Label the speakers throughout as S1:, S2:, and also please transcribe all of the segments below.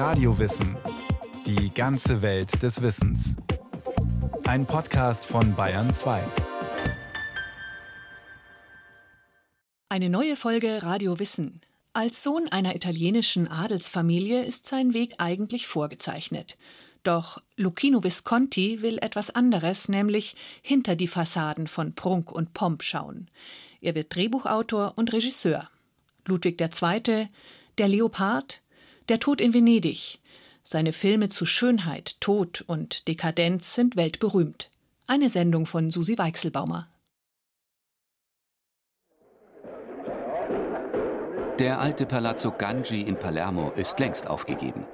S1: Radiowissen. Die ganze Welt des Wissens. Ein Podcast von Bayern 2.
S2: Eine neue Folge Radio Wissen. Als Sohn einer italienischen Adelsfamilie ist sein Weg eigentlich vorgezeichnet. Doch Lucchino Visconti will etwas anderes, nämlich hinter die Fassaden von Prunk und Pomp schauen. Er wird Drehbuchautor und Regisseur. Ludwig II., Der Leopard, Der Tod in Venedig. Seine Filme zu Schönheit, Tod und Dekadenz sind weltberühmt. Eine Sendung von Susi Weichselbaumer.
S3: Der alte Palazzo Ganji in Palermo ist längst aufgegeben.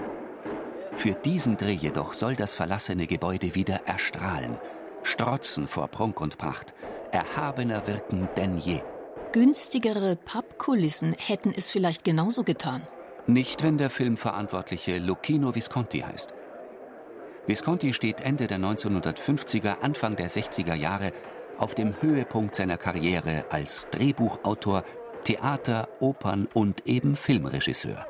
S3: Für diesen Dreh jedoch soll das verlassene Gebäude wieder erstrahlen, strotzen vor Prunk und Pracht, erhabener wirken denn je.
S4: Günstigere Pappkulissen hätten es vielleicht genauso getan.
S3: Nicht, wenn der Filmverantwortliche Lucchino Visconti heißt. Visconti steht Ende der 1950er, Anfang der 60er Jahre auf dem Höhepunkt seiner Karriere als Drehbuchautor, Theater, Opern und eben Filmregisseur.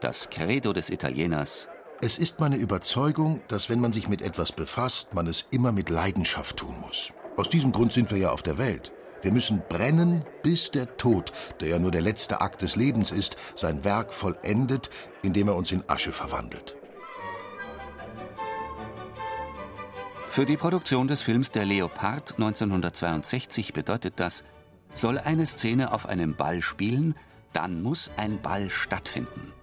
S3: Das Credo des Italieners
S5: es ist meine Überzeugung, dass wenn man sich mit etwas befasst, man es immer mit Leidenschaft tun muss. Aus diesem Grund sind wir ja auf der Welt. Wir müssen brennen, bis der Tod, der ja nur der letzte Akt des Lebens ist, sein Werk vollendet, indem er uns in Asche verwandelt.
S3: Für die Produktion des Films Der Leopard 1962 bedeutet das, soll eine Szene auf einem Ball spielen, dann muss ein Ball stattfinden.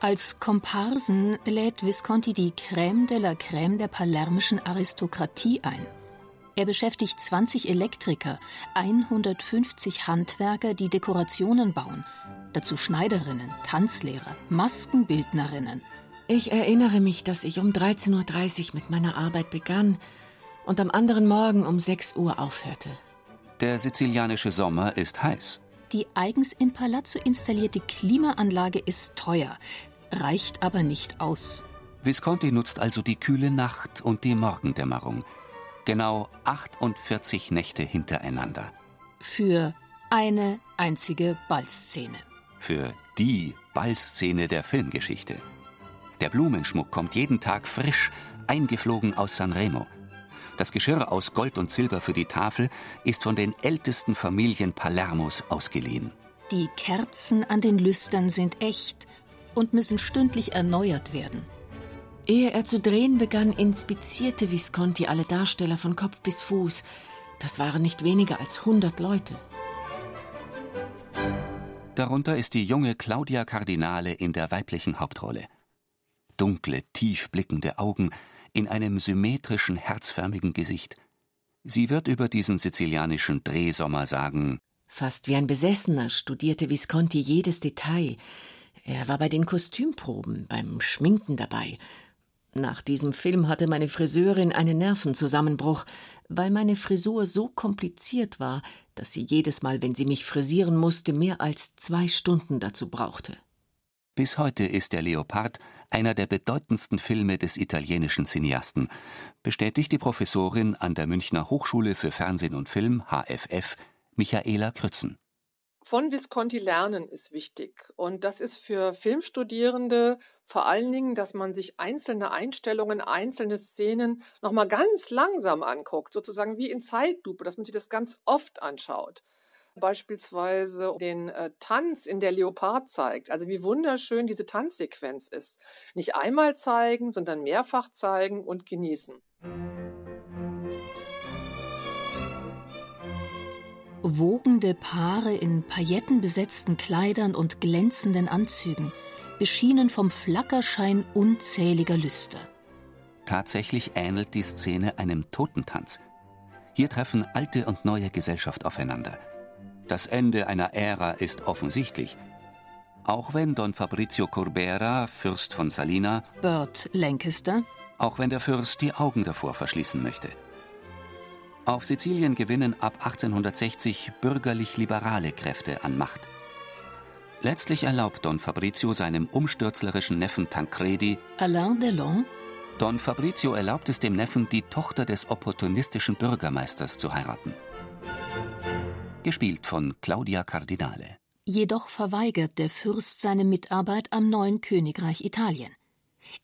S4: Als Komparsen lädt Visconti die Crème de la Crème der palermischen Aristokratie ein. Er beschäftigt 20 Elektriker, 150 Handwerker, die Dekorationen bauen, dazu Schneiderinnen, Tanzlehrer, Maskenbildnerinnen.
S6: Ich erinnere mich, dass ich um 13.30 Uhr mit meiner Arbeit begann und am anderen Morgen um 6 Uhr aufhörte.
S3: Der sizilianische Sommer ist heiß.
S4: Die eigens im Palazzo installierte Klimaanlage ist teuer, reicht aber nicht aus.
S3: Visconti nutzt also die kühle Nacht und die Morgendämmerung. Genau 48 Nächte hintereinander.
S4: Für eine einzige Ballszene.
S3: Für die Ballszene der Filmgeschichte. Der Blumenschmuck kommt jeden Tag frisch, eingeflogen aus Sanremo. Das Geschirr aus Gold und Silber für die Tafel ist von den ältesten Familien Palermos ausgeliehen.
S4: Die Kerzen an den Lüstern sind echt und müssen stündlich erneuert werden.
S6: Ehe er zu drehen begann, inspizierte Visconti alle Darsteller von Kopf bis Fuß. Das waren nicht weniger als 100 Leute.
S3: Darunter ist die junge Claudia Cardinale in der weiblichen Hauptrolle. Dunkle, tief blickende Augen, in einem symmetrischen, herzförmigen Gesicht. Sie wird über diesen sizilianischen Drehsommer sagen:
S6: Fast wie ein Besessener studierte Visconti jedes Detail. Er war bei den Kostümproben, beim Schminken dabei. Nach diesem Film hatte meine Friseurin einen Nervenzusammenbruch, weil meine Frisur so kompliziert war, dass sie jedes Mal, wenn sie mich frisieren musste, mehr als zwei Stunden dazu brauchte.
S3: Bis heute ist der Leopard einer der bedeutendsten Filme des italienischen Cineasten, bestätigt die Professorin an der Münchner Hochschule für Fernsehen und Film HFF, Michaela Krützen.
S7: Von Visconti lernen ist wichtig. Und das ist für Filmstudierende vor allen Dingen, dass man sich einzelne Einstellungen, einzelne Szenen nochmal ganz langsam anguckt, sozusagen wie in Zeitlupe, dass man sich das ganz oft anschaut beispielsweise den äh, Tanz in der Leopard zeigt. Also wie wunderschön diese Tanzsequenz ist. Nicht einmal zeigen, sondern mehrfach zeigen und genießen.
S4: Wogende Paare in paillettenbesetzten Kleidern und glänzenden Anzügen, beschienen vom Flackerschein unzähliger Lüster.
S3: Tatsächlich ähnelt die Szene einem Totentanz. Hier treffen alte und neue Gesellschaft aufeinander. Das Ende einer Ära ist offensichtlich. Auch wenn Don Fabrizio Corbera, Fürst von Salina,
S4: Burt Lancaster,
S3: auch wenn der Fürst die Augen davor verschließen möchte. Auf Sizilien gewinnen ab 1860 bürgerlich-liberale Kräfte an Macht. Letztlich erlaubt Don Fabrizio seinem umstürzlerischen Neffen Tancredi
S4: Alain Delon
S3: Don Fabrizio erlaubt es dem Neffen, die Tochter des opportunistischen Bürgermeisters zu heiraten gespielt von Claudia Cardinale.
S4: Jedoch verweigert der Fürst seine Mitarbeit am neuen Königreich Italien.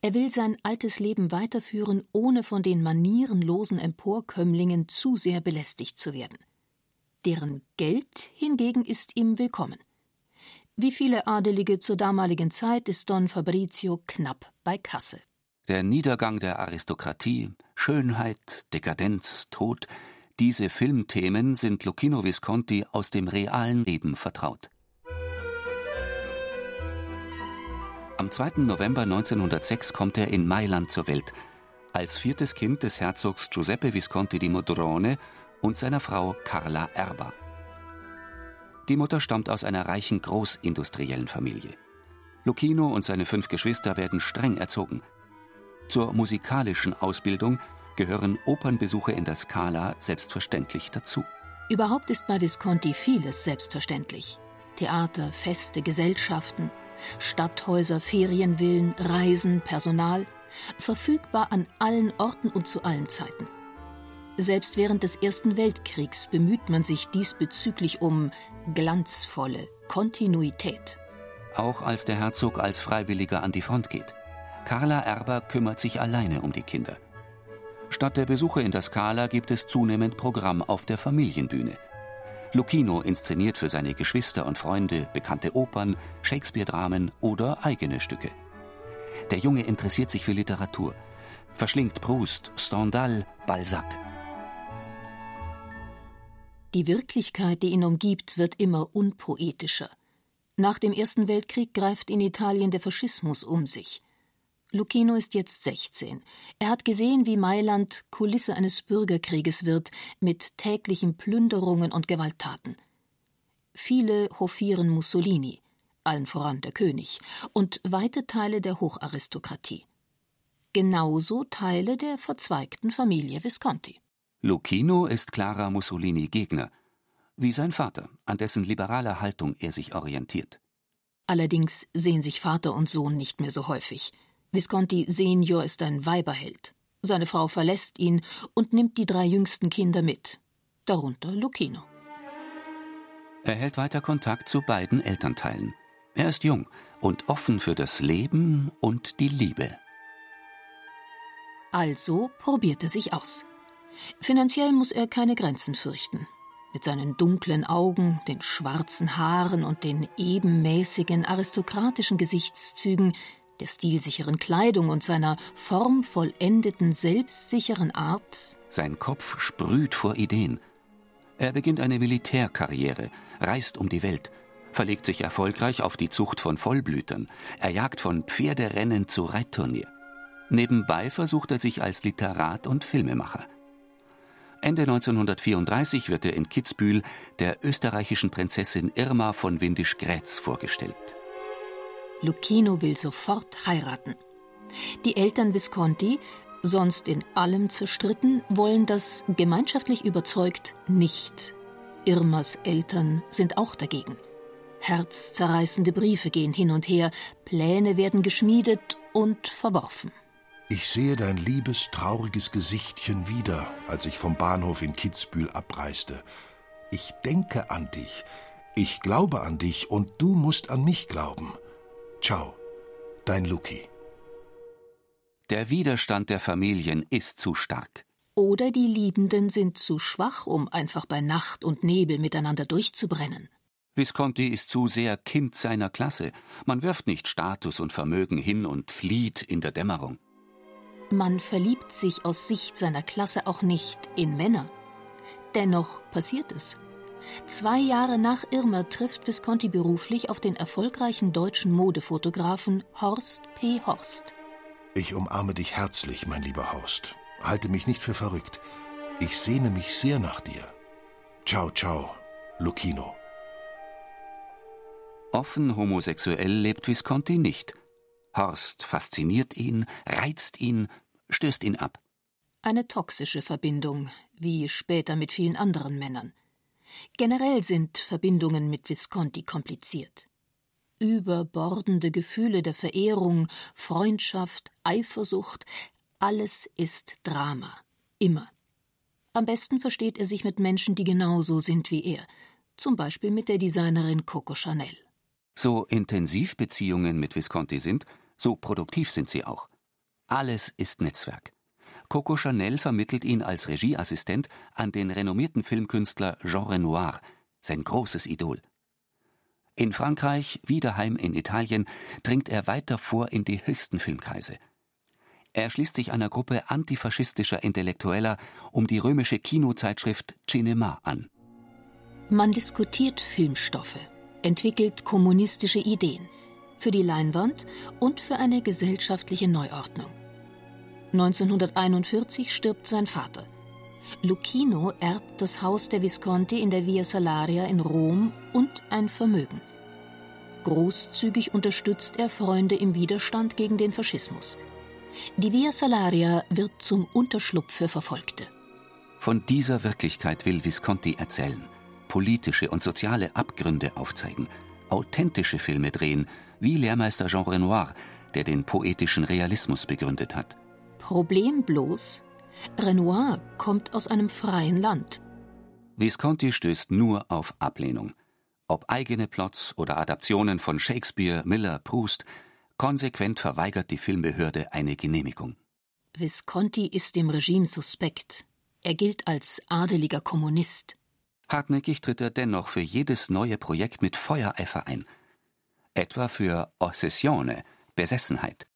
S4: Er will sein altes Leben weiterführen, ohne von den manierenlosen Emporkömmlingen zu sehr belästigt zu werden. Deren Geld hingegen ist ihm willkommen. Wie viele Adelige zur damaligen Zeit ist Don Fabrizio knapp bei Kasse.
S3: Der Niedergang der Aristokratie, Schönheit, Dekadenz, Tod, diese Filmthemen sind Lucchino Visconti aus dem realen Leben vertraut. Am 2. November 1906 kommt er in Mailand zur Welt, als viertes Kind des Herzogs Giuseppe Visconti di Modrone und seiner Frau Carla Erba. Die Mutter stammt aus einer reichen großindustriellen Familie. Lucchino und seine fünf Geschwister werden streng erzogen. Zur musikalischen Ausbildung gehören Opernbesuche in der Scala selbstverständlich dazu.
S4: Überhaupt ist bei Visconti vieles selbstverständlich. Theater, Feste, Gesellschaften, Stadthäuser, Ferienvillen, Reisen, Personal, verfügbar an allen Orten und zu allen Zeiten. Selbst während des Ersten Weltkriegs bemüht man sich diesbezüglich um glanzvolle Kontinuität.
S3: Auch als der Herzog als Freiwilliger an die Front geht. Carla Erber kümmert sich alleine um die Kinder. Statt der Besuche in der Skala gibt es zunehmend Programm auf der Familienbühne. Lucchino inszeniert für seine Geschwister und Freunde bekannte Opern, Shakespeare-Dramen oder eigene Stücke. Der Junge interessiert sich für Literatur, verschlingt Proust, Stendhal, Balzac.
S4: Die Wirklichkeit, die ihn umgibt, wird immer unpoetischer. Nach dem Ersten Weltkrieg greift in Italien der Faschismus um sich. Lucchino ist jetzt 16. Er hat gesehen, wie Mailand Kulisse eines Bürgerkrieges wird, mit täglichen Plünderungen und Gewalttaten. Viele hofieren Mussolini, allen voran der König, und weite Teile der Hocharistokratie. Genauso Teile der verzweigten Familie Visconti.
S3: Lucchino ist klarer Mussolini-Gegner, wie sein Vater, an dessen liberaler Haltung er sich orientiert.
S4: Allerdings sehen sich Vater und Sohn nicht mehr so häufig. Visconti Senior ist ein Weiberheld. Seine Frau verlässt ihn und nimmt die drei jüngsten Kinder mit, darunter Lucchino.
S3: Er hält weiter Kontakt zu beiden Elternteilen. Er ist jung und offen für das Leben und die Liebe.
S4: Also probiert er sich aus. Finanziell muss er keine Grenzen fürchten. Mit seinen dunklen Augen, den schwarzen Haaren und den ebenmäßigen aristokratischen Gesichtszügen der stilsicheren Kleidung und seiner formvollendeten, selbstsicheren Art.
S3: Sein Kopf sprüht vor Ideen. Er beginnt eine Militärkarriere, reist um die Welt, verlegt sich erfolgreich auf die Zucht von Vollblütern, er jagt von Pferderennen zu Reitturnier. Nebenbei versucht er sich als Literat und Filmemacher. Ende 1934 wird er in Kitzbühel der österreichischen Prinzessin Irma von Windisch-Grätz vorgestellt.
S4: Lucchino will sofort heiraten. Die Eltern Visconti, sonst in allem zerstritten, wollen das gemeinschaftlich überzeugt nicht. Irmas Eltern sind auch dagegen. Herzzerreißende Briefe gehen hin und her, Pläne werden geschmiedet und verworfen.
S5: Ich sehe dein liebes, trauriges Gesichtchen wieder, als ich vom Bahnhof in Kitzbühel abreiste. Ich denke an dich, ich glaube an dich und du musst an mich glauben. Ciao, dein Luki.
S3: Der Widerstand der Familien ist zu stark.
S4: Oder die Liebenden sind zu schwach, um einfach bei Nacht und Nebel miteinander durchzubrennen.
S3: Visconti ist zu sehr Kind seiner Klasse. Man wirft nicht Status und Vermögen hin und flieht in der Dämmerung.
S4: Man verliebt sich aus Sicht seiner Klasse auch nicht in Männer. Dennoch passiert es. Zwei Jahre nach Irma trifft Visconti beruflich auf den erfolgreichen deutschen Modefotografen Horst P. Horst.
S5: Ich umarme dich herzlich, mein lieber Horst. Halte mich nicht für verrückt. Ich sehne mich sehr nach dir. Ciao, ciao, Lucchino.
S3: Offen homosexuell lebt Visconti nicht. Horst fasziniert ihn, reizt ihn, stößt ihn ab.
S4: Eine toxische Verbindung, wie später mit vielen anderen Männern. Generell sind Verbindungen mit Visconti kompliziert. Überbordende Gefühle der Verehrung, Freundschaft, Eifersucht, alles ist Drama. Immer. Am besten versteht er sich mit Menschen, die genauso sind wie er. Zum Beispiel mit der Designerin Coco Chanel.
S3: So intensiv Beziehungen mit Visconti sind, so produktiv sind sie auch. Alles ist Netzwerk. Coco Chanel vermittelt ihn als Regieassistent an den renommierten Filmkünstler Jean Renoir, sein großes Idol. In Frankreich, wie daheim in Italien, dringt er weiter vor in die höchsten Filmkreise. Er schließt sich einer Gruppe antifaschistischer Intellektueller um die römische Kinozeitschrift Cinema an.
S4: Man diskutiert Filmstoffe, entwickelt kommunistische Ideen für die Leinwand und für eine gesellschaftliche Neuordnung. 1941 stirbt sein Vater. Lucchino erbt das Haus der Visconti in der Via Salaria in Rom und ein Vermögen. Großzügig unterstützt er Freunde im Widerstand gegen den Faschismus. Die Via Salaria wird zum Unterschlupf für Verfolgte.
S3: Von dieser Wirklichkeit will Visconti erzählen, politische und soziale Abgründe aufzeigen, authentische Filme drehen, wie Lehrmeister Jean Renoir, der den poetischen Realismus begründet hat.
S4: Problem bloß, Renoir kommt aus einem freien Land.
S3: Visconti stößt nur auf Ablehnung. Ob eigene Plots oder Adaptionen von Shakespeare, Miller, Proust, konsequent verweigert die Filmbehörde eine Genehmigung.
S4: Visconti ist dem Regime suspekt. Er gilt als adeliger Kommunist.
S3: Hartnäckig tritt er dennoch für jedes neue Projekt mit Feuereifer ein. Etwa für Ossessione, Besessenheit.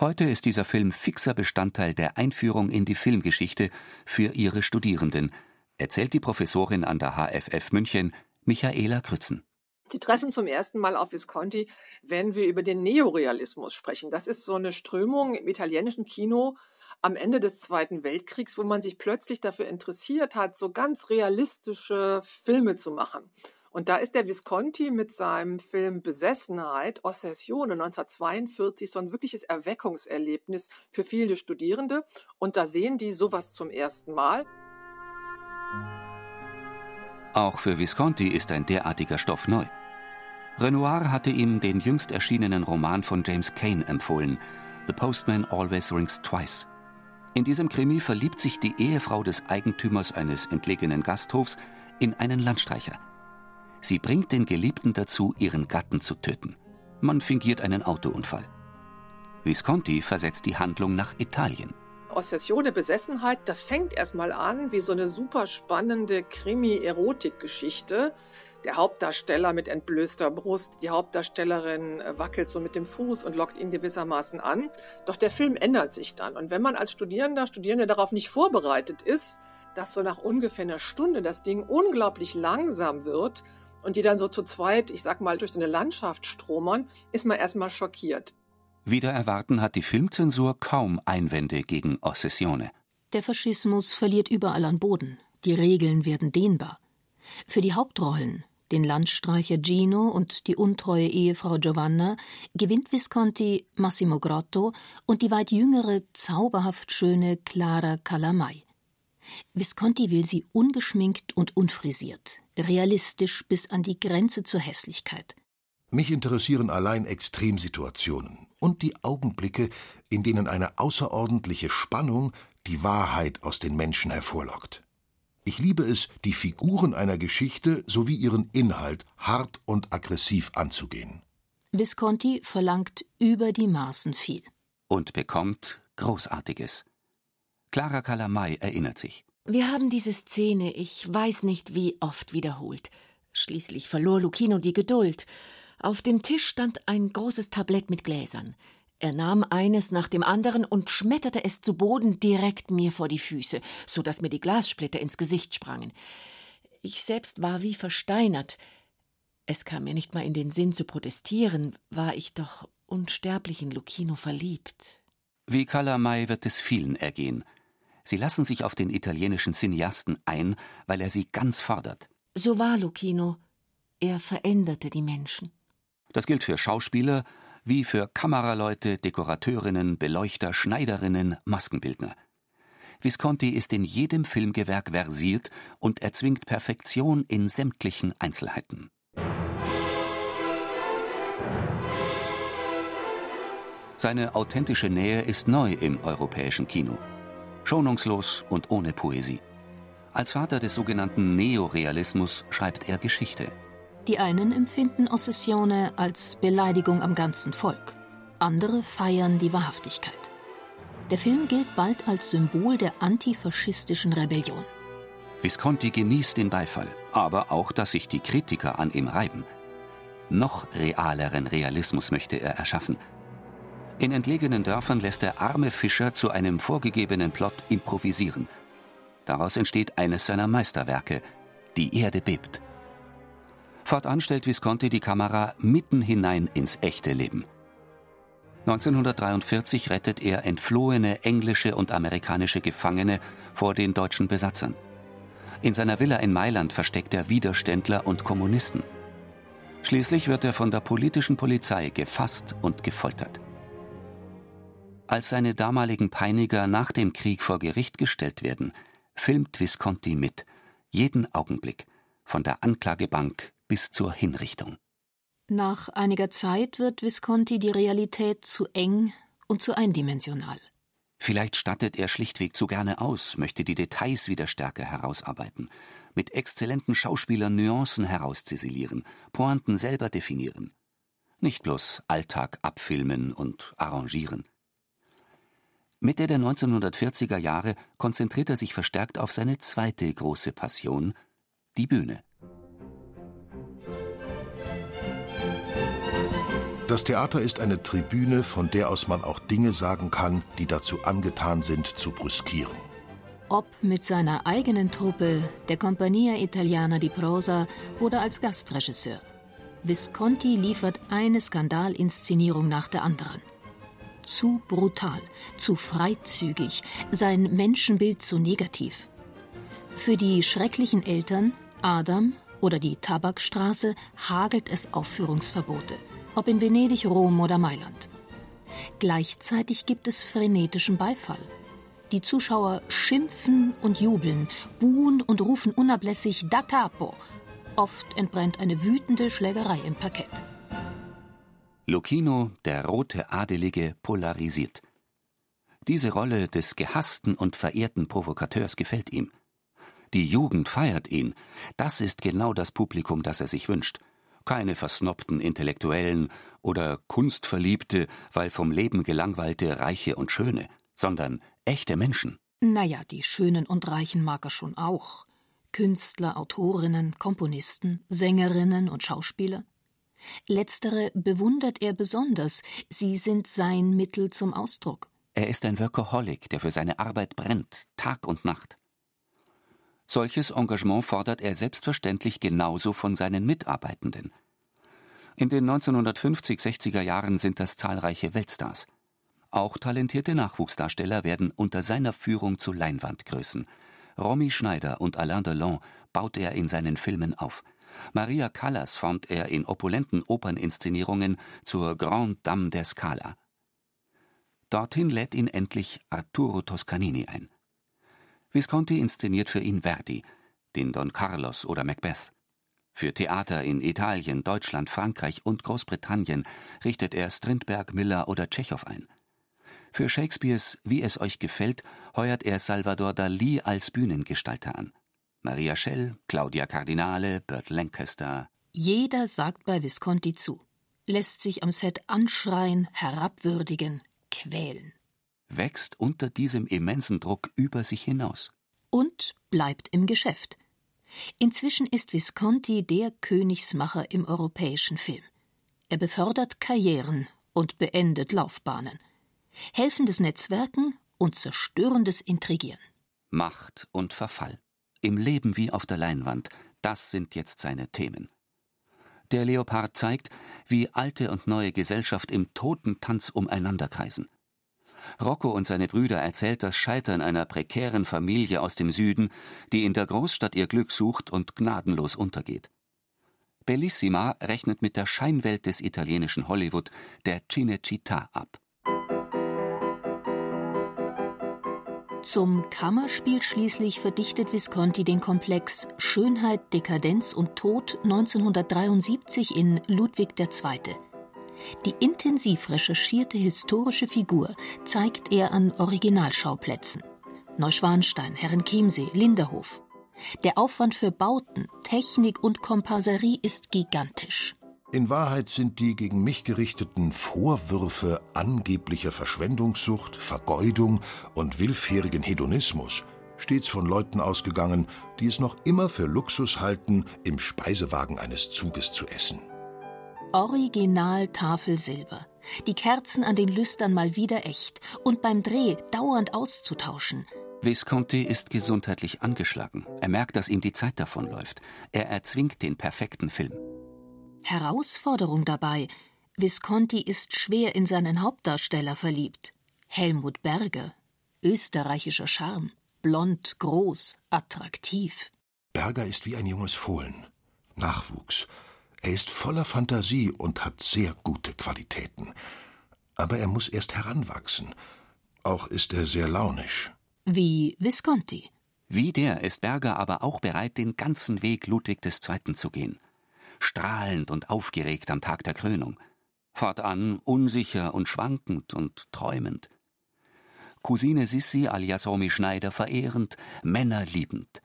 S3: Heute ist dieser Film fixer Bestandteil der Einführung in die Filmgeschichte für ihre Studierenden, erzählt die Professorin an der HFF München, Michaela Krützen.
S7: Sie treffen zum ersten Mal auf Visconti, wenn wir über den Neorealismus sprechen. Das ist so eine Strömung im italienischen Kino am Ende des Zweiten Weltkriegs, wo man sich plötzlich dafür interessiert hat, so ganz realistische Filme zu machen. Und da ist der Visconti mit seinem Film Besessenheit, Ossessione 1942, so ein wirkliches Erweckungserlebnis für viele Studierende. Und da sehen die sowas zum ersten Mal.
S3: Auch für Visconti ist ein derartiger Stoff neu. Renoir hatte ihm den jüngst erschienenen Roman von James Cain empfohlen, The Postman Always Rings Twice. In diesem Krimi verliebt sich die Ehefrau des Eigentümers eines entlegenen Gasthofs in einen Landstreicher. Sie bringt den Geliebten dazu, ihren Gatten zu töten. Man fingiert einen Autounfall. Visconti versetzt die Handlung nach Italien.
S7: Ossessione, Besessenheit, das fängt erstmal an wie so eine super spannende Krimi-Erotik-Geschichte. Der Hauptdarsteller mit entblößter Brust, die Hauptdarstellerin äh, wackelt so mit dem Fuß und lockt ihn gewissermaßen an. Doch der Film ändert sich dann. Und wenn man als Studierender, Studierende darauf nicht vorbereitet ist, dass so nach ungefähr einer Stunde das Ding unglaublich langsam wird und die dann so zu zweit, ich sag mal, durch so eine Landschaft stromern, ist man erstmal schockiert.
S3: Wieder erwarten hat die Filmzensur kaum Einwände gegen Ossessione.
S4: Der Faschismus verliert überall an Boden. Die Regeln werden dehnbar. Für die Hauptrollen, den Landstreicher Gino und die untreue Ehefrau Giovanna, gewinnt Visconti Massimo Grotto und die weit jüngere, zauberhaft schöne Clara Calamai. Visconti will sie ungeschminkt und unfrisiert, realistisch bis an die Grenze zur Hässlichkeit.
S5: Mich interessieren allein Extremsituationen und die Augenblicke, in denen eine außerordentliche Spannung die Wahrheit aus den Menschen hervorlockt. Ich liebe es, die Figuren einer Geschichte sowie ihren Inhalt hart und aggressiv anzugehen.
S4: Visconti verlangt über die Maßen viel.
S3: Und bekommt Großartiges. Clara Calamai erinnert sich.
S6: Wir haben diese Szene, ich weiß nicht wie oft wiederholt. Schließlich verlor Lucchino die Geduld. Auf dem Tisch stand ein großes Tablett mit Gläsern. Er nahm eines nach dem anderen und schmetterte es zu Boden direkt mir vor die Füße, so dass mir die Glassplitter ins Gesicht sprangen. Ich selbst war wie versteinert. Es kam mir nicht mal in den Sinn zu protestieren, war ich doch unsterblich in Lucchino verliebt.
S3: Wie Calamai wird es vielen ergehen. Sie lassen sich auf den italienischen Cineasten ein, weil er sie ganz fordert.
S6: So war Lucchino. Er veränderte die Menschen.
S3: Das gilt für Schauspieler wie für Kameraleute, Dekorateurinnen, Beleuchter, Schneiderinnen, Maskenbildner. Visconti ist in jedem Filmgewerk versiert und erzwingt Perfektion in sämtlichen Einzelheiten. Seine authentische Nähe ist neu im europäischen Kino schonungslos und ohne Poesie. Als Vater des sogenannten Neorealismus schreibt er Geschichte.
S4: Die einen empfinden Ossessione als Beleidigung am ganzen Volk, andere feiern die Wahrhaftigkeit. Der Film gilt bald als Symbol der antifaschistischen Rebellion.
S3: Visconti genießt den Beifall, aber auch, dass sich die Kritiker an ihm reiben. Noch realeren Realismus möchte er erschaffen. In entlegenen Dörfern lässt er arme Fischer zu einem vorgegebenen Plot improvisieren. Daraus entsteht eines seiner Meisterwerke, Die Erde bebt. Fortan stellt Visconti die Kamera mitten hinein ins echte Leben. 1943 rettet er entflohene englische und amerikanische Gefangene vor den deutschen Besatzern. In seiner Villa in Mailand versteckt er Widerständler und Kommunisten. Schließlich wird er von der politischen Polizei gefasst und gefoltert. Als seine damaligen Peiniger nach dem Krieg vor Gericht gestellt werden, filmt Visconti mit, jeden Augenblick, von der Anklagebank bis zur Hinrichtung.
S4: Nach einiger Zeit wird Visconti die Realität zu eng und zu eindimensional.
S3: Vielleicht stattet er schlichtweg zu gerne aus, möchte die Details wieder stärker herausarbeiten, mit exzellenten Schauspielern Nuancen herausziselieren, Pointen selber definieren. Nicht bloß Alltag abfilmen und arrangieren. Mitte der 1940er Jahre konzentriert er sich verstärkt auf seine zweite große Passion, die Bühne.
S5: Das Theater ist eine Tribüne, von der aus man auch Dinge sagen kann, die dazu angetan sind, zu brüskieren.
S4: Ob mit seiner eigenen Truppe, der Compagnia Italiana di Prosa oder als Gastregisseur. Visconti liefert eine Skandalinszenierung nach der anderen. Zu brutal, zu freizügig, sein Menschenbild zu negativ. Für die schrecklichen Eltern, Adam oder die Tabakstraße, hagelt es Aufführungsverbote – ob in Venedig, Rom oder Mailand. Gleichzeitig gibt es frenetischen Beifall. Die Zuschauer schimpfen und jubeln, buhen und rufen unablässig Da capo. Oft entbrennt eine wütende Schlägerei im Parkett.
S3: Lucchino, der rote Adelige, polarisiert. Diese Rolle des gehassten und verehrten Provokateurs gefällt ihm. Die Jugend feiert ihn. Das ist genau das Publikum, das er sich wünscht keine versnobten Intellektuellen oder Kunstverliebte, weil vom Leben gelangweilte Reiche und Schöne, sondern echte Menschen.
S4: Naja, die Schönen und Reichen mag er schon auch. Künstler, Autorinnen, Komponisten, Sängerinnen und Schauspieler. Letztere bewundert er besonders, sie sind sein Mittel zum Ausdruck.
S3: Er ist ein Workaholic, der für seine Arbeit brennt, Tag und Nacht. Solches Engagement fordert er selbstverständlich genauso von seinen Mitarbeitenden. In den 1950-60er Jahren sind das zahlreiche Weltstars. Auch talentierte Nachwuchsdarsteller werden unter seiner Führung zu Leinwandgrößen. Romy Schneider und Alain Delon baut er in seinen Filmen auf. Maria Callas formt er in opulenten Operninszenierungen zur Grande Dame der Scala. Dorthin lädt ihn endlich Arturo Toscanini ein. Visconti inszeniert für ihn Verdi, den Don Carlos oder Macbeth. Für Theater in Italien, Deutschland, Frankreich und Großbritannien richtet er Strindberg, Miller oder Tschechow ein. Für Shakespeares Wie es euch gefällt heuert er Salvador Dali als Bühnengestalter an. Maria Schell, Claudia Cardinale, Burt Lancaster.
S4: Jeder sagt bei Visconti zu, lässt sich am Set anschreien, herabwürdigen, quälen
S3: wächst unter diesem immensen Druck über sich hinaus.
S4: Und bleibt im Geschäft. Inzwischen ist Visconti der Königsmacher im europäischen Film. Er befördert Karrieren und beendet Laufbahnen. Helfendes Netzwerken und zerstörendes Intrigieren.
S3: Macht und Verfall. Im Leben wie auf der Leinwand, das sind jetzt seine Themen. Der Leopard zeigt, wie alte und neue Gesellschaft im Totentanz umeinanderkreisen. Rocco und seine Brüder erzählt das Scheitern einer prekären Familie aus dem Süden, die in der Großstadt ihr Glück sucht und gnadenlos untergeht. Bellissima rechnet mit der Scheinwelt des italienischen Hollywood, der Cinecittà, ab.
S4: Zum Kammerspiel schließlich verdichtet Visconti den Komplex Schönheit, Dekadenz und Tod 1973 in Ludwig II. Die intensiv recherchierte historische Figur zeigt er an Originalschauplätzen. Neuschwanstein, Herrenchiemsee, Linderhof. Der Aufwand für Bauten, Technik und Komparserie ist gigantisch.
S5: In Wahrheit sind die gegen mich gerichteten Vorwürfe angeblicher Verschwendungssucht, Vergeudung und willfährigen Hedonismus stets von Leuten ausgegangen, die es noch immer für Luxus halten, im Speisewagen eines Zuges zu essen.
S4: Original Tafelsilber. Die Kerzen an den Lüstern mal wieder echt und beim Dreh dauernd auszutauschen.
S3: Visconti ist gesundheitlich angeschlagen. Er merkt, dass ihm die Zeit davonläuft. Er erzwingt den perfekten Film.
S4: Herausforderung dabei. Visconti ist schwer in seinen Hauptdarsteller verliebt. Helmut Berger. Österreichischer Charme. Blond, groß, attraktiv.
S5: Berger ist wie ein junges Fohlen. Nachwuchs. Er ist voller Fantasie und hat sehr gute Qualitäten. Aber er muss erst heranwachsen. Auch ist er sehr launisch.
S4: Wie Visconti.
S3: Wie der ist Berger aber auch bereit, den ganzen Weg Ludwig II. zu gehen strahlend und aufgeregt am Tag der Krönung, fortan unsicher und schwankend und träumend. Cousine Sissi alias Romy Schneider verehrend, Männer liebend.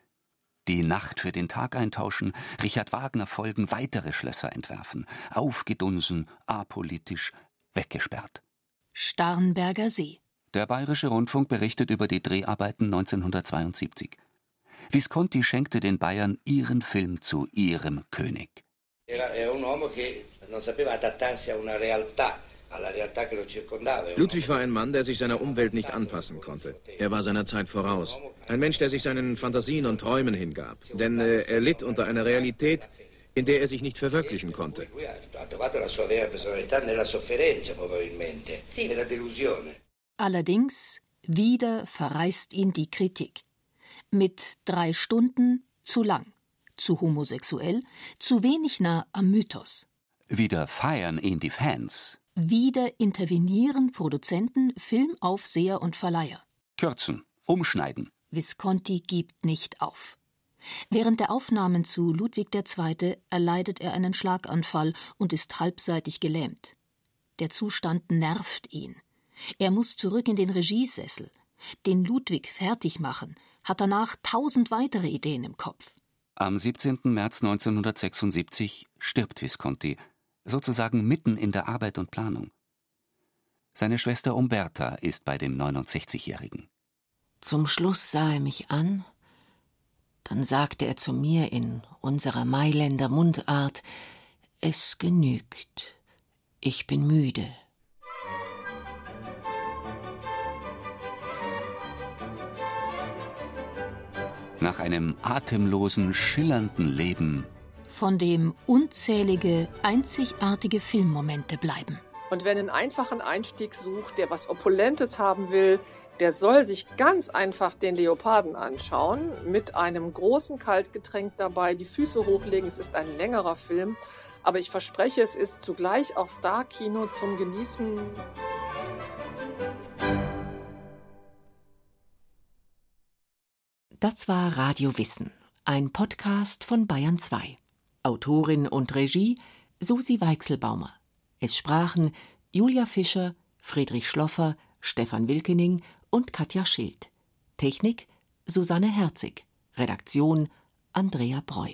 S3: Die Nacht für den Tag eintauschen, Richard Wagner folgen, weitere Schlösser entwerfen, aufgedunsen, apolitisch, weggesperrt.
S4: Starnberger See.
S3: Der Bayerische Rundfunk berichtet über die Dreharbeiten 1972. Visconti schenkte den Bayern ihren Film zu ihrem König.
S8: Ludwig war ein Mann, der sich seiner Umwelt nicht anpassen konnte. Er war seiner Zeit voraus. Ein Mensch, der sich seinen Fantasien und Träumen hingab. Denn äh, er litt unter einer Realität, in der er sich nicht verwirklichen konnte.
S4: Allerdings, wieder verreißt ihn die Kritik. Mit drei Stunden zu lang zu homosexuell, zu wenig nah am Mythos.
S3: Wieder feiern ihn die Fans.
S4: Wieder intervenieren Produzenten, Filmaufseher und Verleiher.
S3: Kürzen, umschneiden.
S4: Visconti gibt nicht auf. Während der Aufnahmen zu Ludwig II. erleidet er einen Schlaganfall und ist halbseitig gelähmt. Der Zustand nervt ihn. Er muss zurück in den Regiesessel. Den Ludwig fertig machen, hat danach tausend weitere Ideen im Kopf.
S3: Am 17. März 1976 stirbt Visconti, sozusagen mitten in der Arbeit und Planung. Seine Schwester Umberta ist bei dem 69-Jährigen.
S6: Zum Schluss sah er mich an, dann sagte er zu mir in unserer Mailänder Mundart Es genügt, ich bin müde.
S3: nach einem atemlosen, schillernden Leben,
S4: von dem unzählige, einzigartige Filmmomente bleiben.
S7: Und wer einen einfachen Einstieg sucht, der was Opulentes haben will, der soll sich ganz einfach den Leoparden anschauen, mit einem großen Kaltgetränk dabei, die Füße hochlegen. Es ist ein längerer Film, aber ich verspreche, es ist zugleich auch Star-Kino zum Genießen.
S6: Das war Radio Wissen, ein Podcast von Bayern 2. Autorin und Regie Susi Weichselbaumer. Es sprachen Julia Fischer, Friedrich Schloffer, Stefan Wilkening und Katja Schild. Technik Susanne Herzig. Redaktion Andrea Breu.